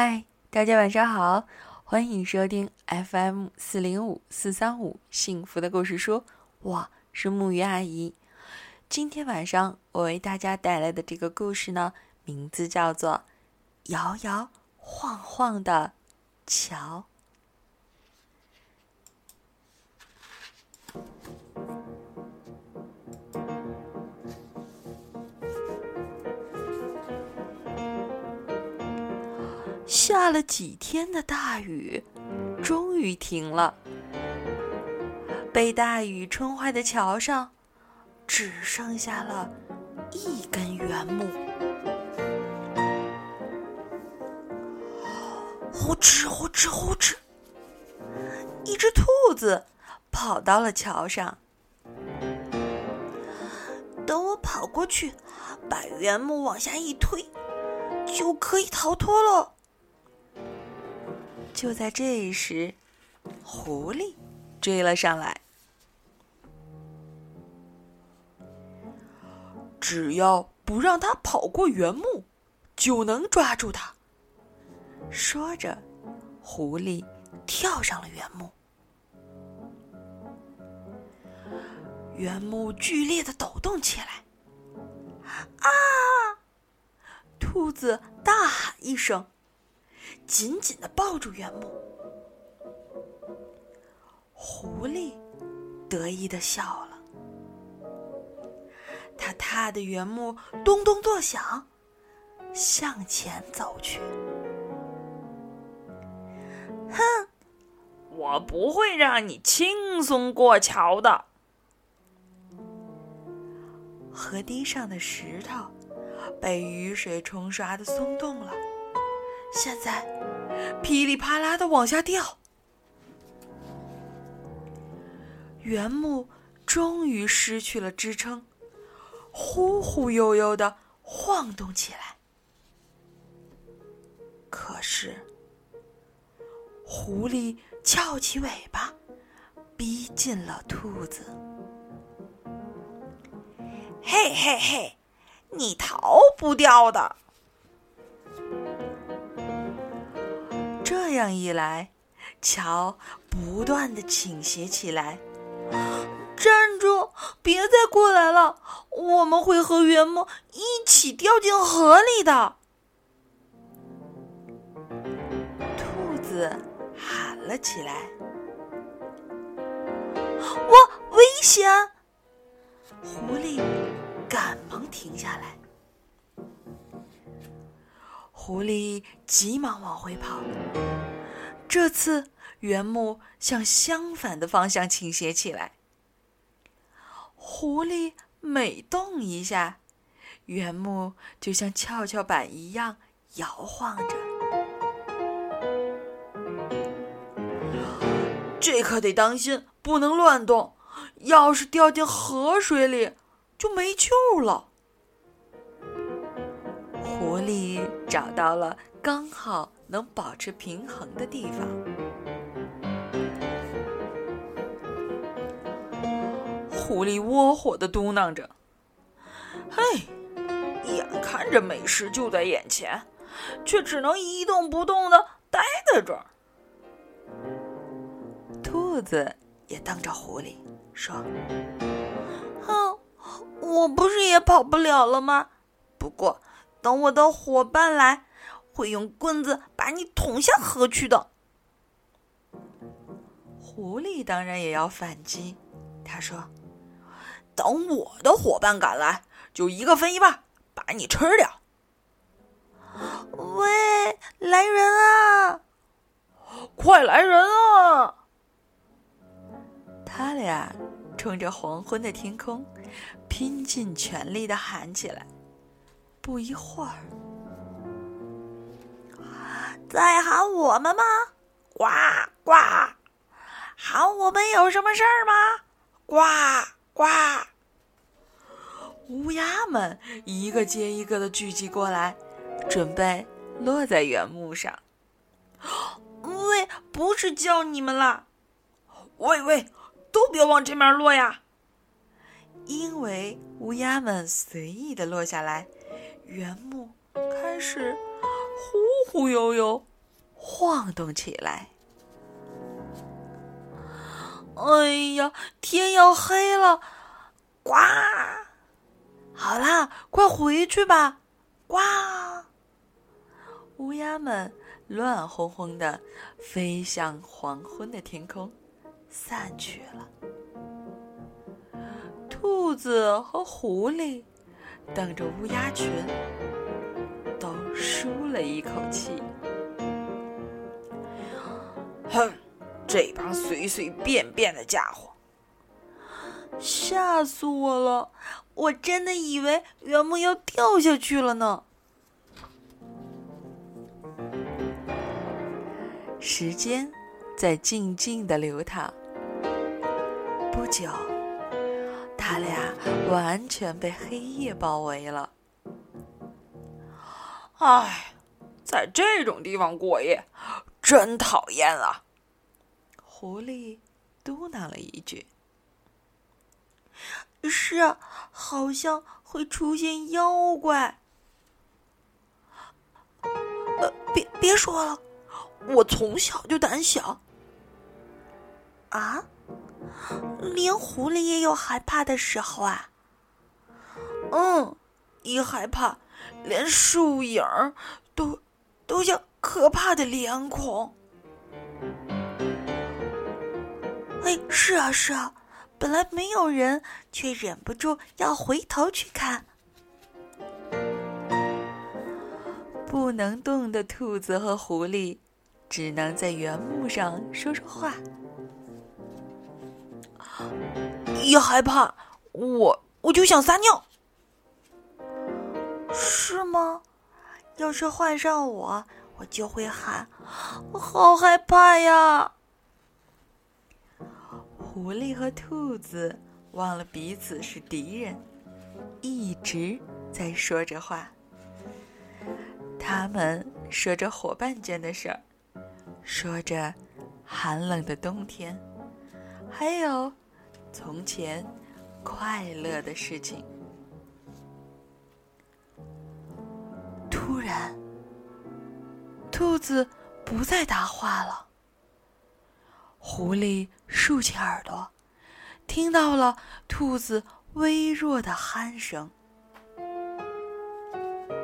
嗨，大家晚上好，欢迎收听 FM 四零五四三五幸福的故事书，我是木鱼阿姨。今天晚上我为大家带来的这个故事呢，名字叫做《摇摇晃晃的桥》。下了几天的大雨，终于停了。被大雨冲坏的桥上，只剩下了一根原木。呼哧呼哧呼哧，一只兔子跑到了桥上。等我跑过去，把原木往下一推，就可以逃脱了。就在这时，狐狸追了上来。只要不让它跑过原木，就能抓住它。说着，狐狸跳上了原木。原木剧烈的抖动起来。啊！兔子大喊一声。紧紧的抱住原木，狐狸得意的笑了。他踏的原木咚咚作响，向前走去。哼，我不会让你轻松过桥的。河堤上的石头被雨水冲刷的松动了。现在，噼里啪啦的往下掉，原木终于失去了支撑，忽忽悠悠的晃动起来。可是，狐狸翘起尾巴，逼近了兔子。嘿嘿嘿，你逃不掉的。这样一来，桥不断的倾斜起来。站住！别再过来了，我们会和圆木一起掉进河里的。兔子喊了起来：“我危险！”狐狸赶狐狸急忙往回跑，这次原木向相反的方向倾斜起来。狐狸每动一下，原木就像跷跷板一样摇晃着。这可得当心，不能乱动，要是掉进河水里，就没救了。狐狸找到了刚好能保持平衡的地方。狐狸窝火的嘟囔着：“嘿，眼看着美食就在眼前，却只能一动不动的待在这儿。”兔子也瞪着狐狸说：“哼，我不是也跑不了了吗？不过……”等我的伙伴来，会用棍子把你捅下河去的。狐狸当然也要反击，他说：“等我的伙伴赶来，就一个分一半，把你吃掉。”喂，来人啊！快来人啊！他俩冲着黄昏的天空，拼尽全力的喊起来。不一会儿，在喊我们吗？呱呱！喊我们有什么事儿吗？呱呱！乌鸦们一个接一个的聚集过来，准备落在原木上。喂，不是叫你们啦！喂喂，都别往这面落呀！因为乌鸦们随意的落下来。原木开始忽忽悠悠晃动起来。哎呀，天要黑了！呱！好啦，快回去吧！呱！乌鸦们乱哄哄的飞向黄昏的天空，散去了。兔子和狐狸瞪着乌鸦群，都舒了一口气。哼！这帮随随便便的家伙，吓死我了！我真的以为圆木要掉下去了呢。时间在静静的流淌，不久，他俩完全被黑夜包围了。唉，在这种地方过夜，真讨厌啊！狐狸嘟囔了一句：“是啊，好像会出现妖怪。”呃，别别说了，我从小就胆小。啊，连狐狸也有害怕的时候啊？嗯，一害怕，连树影都都像可怕的脸孔。哎，是啊，是啊，本来没有人，却忍不住要回头去看。不能动的兔子和狐狸，只能在原木上说说话。一害怕，我我就想撒尿。是吗？要是换上我，我就会喊：“我好害怕呀！”狐狸和兔子忘了彼此是敌人，一直在说着话。他们说着伙伴间的事儿，说着寒冷的冬天，还有从前快乐的事情。突然，兔子不再答话了。狐狸竖起耳朵，听到了兔子微弱的鼾声。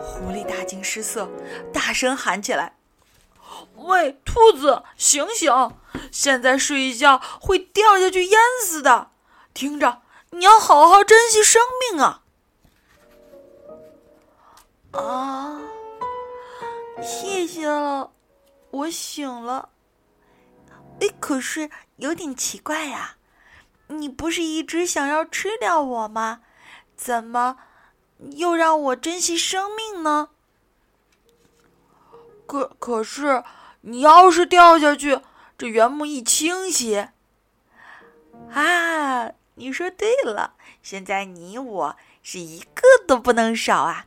狐狸大惊失色，大声喊起来：“喂，兔子，醒醒！现在睡一觉会掉下去淹死的。听着，你要好好珍惜生命啊！”啊，谢谢了，我醒了。哎，可是有点奇怪呀，你不是一直想要吃掉我吗？怎么又让我珍惜生命呢？可可是，你要是掉下去，这原木一倾斜。啊，你说对了，现在你我是一个都不能少啊！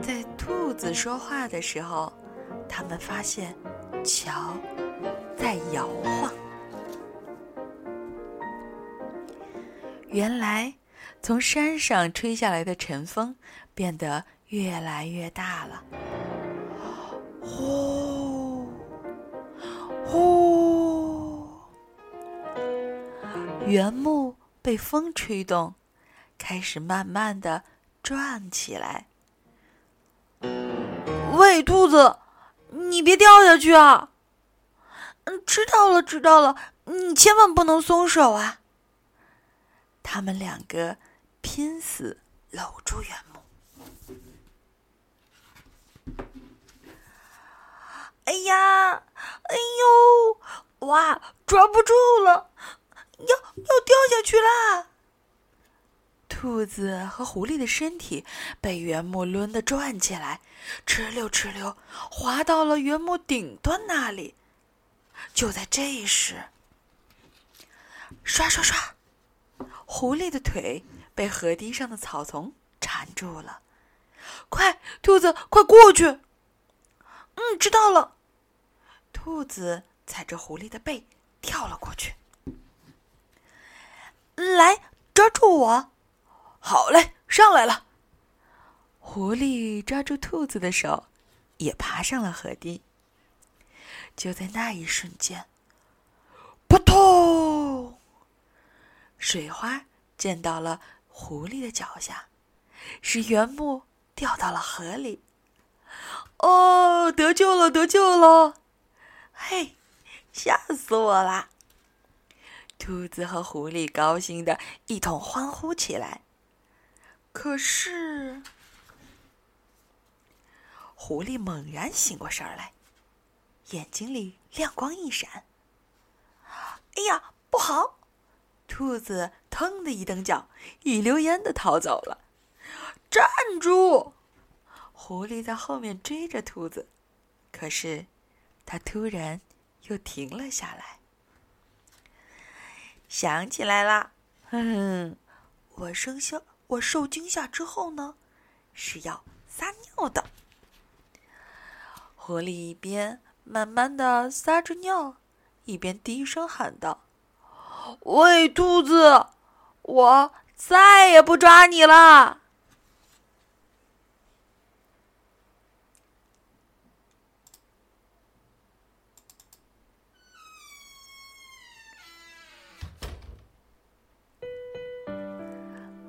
在兔子说话的时候，他们发现。桥在摇晃，原来从山上吹下来的晨风变得越来越大了。呼呼，原木被风吹动，开始慢慢的转起来。喂，兔子！你别掉下去啊！嗯，知道了，知道了，你千万不能松手啊！他们两个拼死搂住原木。哎呀，哎呦，哇，抓不住了，要要掉下去啦！兔子和狐狸的身体被原木抡得转起来，哧溜哧溜，滑到了原木顶端那里。就在这时，刷刷刷，狐狸的腿被河堤上的草丛缠住了。快，兔子，快过去！嗯，知道了。兔子踩着狐狸的背跳了过去。来，抓住我！好嘞，上来了。狐狸抓住兔子的手，也爬上了河堤。就在那一瞬间，扑通！水花溅到了狐狸的脚下，使原木掉到了河里。哦，得救了，得救了！嘿，吓死我啦！兔子和狐狸高兴的一同欢呼起来。可是，狐狸猛然醒过神来，眼睛里亮光一闪。哎呀，不好！兔子腾的一蹬脚，一溜烟的逃走了。站住！狐狸在后面追着兔子，可是，它突然又停了下来。想起来了，哼哼，我生下我受惊吓之后呢，是要撒尿的。狐狸一边慢慢的撒着尿，一边低声喊道：“喂，兔子，我再也不抓你了。”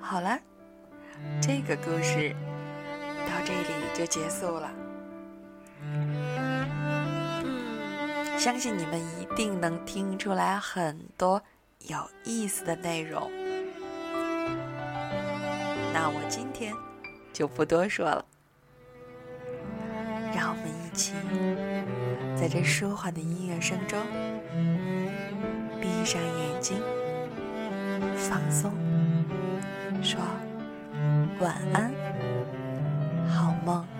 好了，这个故事到这里就结束了。相信你们一定能听出来很多有意思的内容。那我今天就不多说了，让我们一起在这舒缓的音乐声中闭上眼睛，放松。说晚安好梦。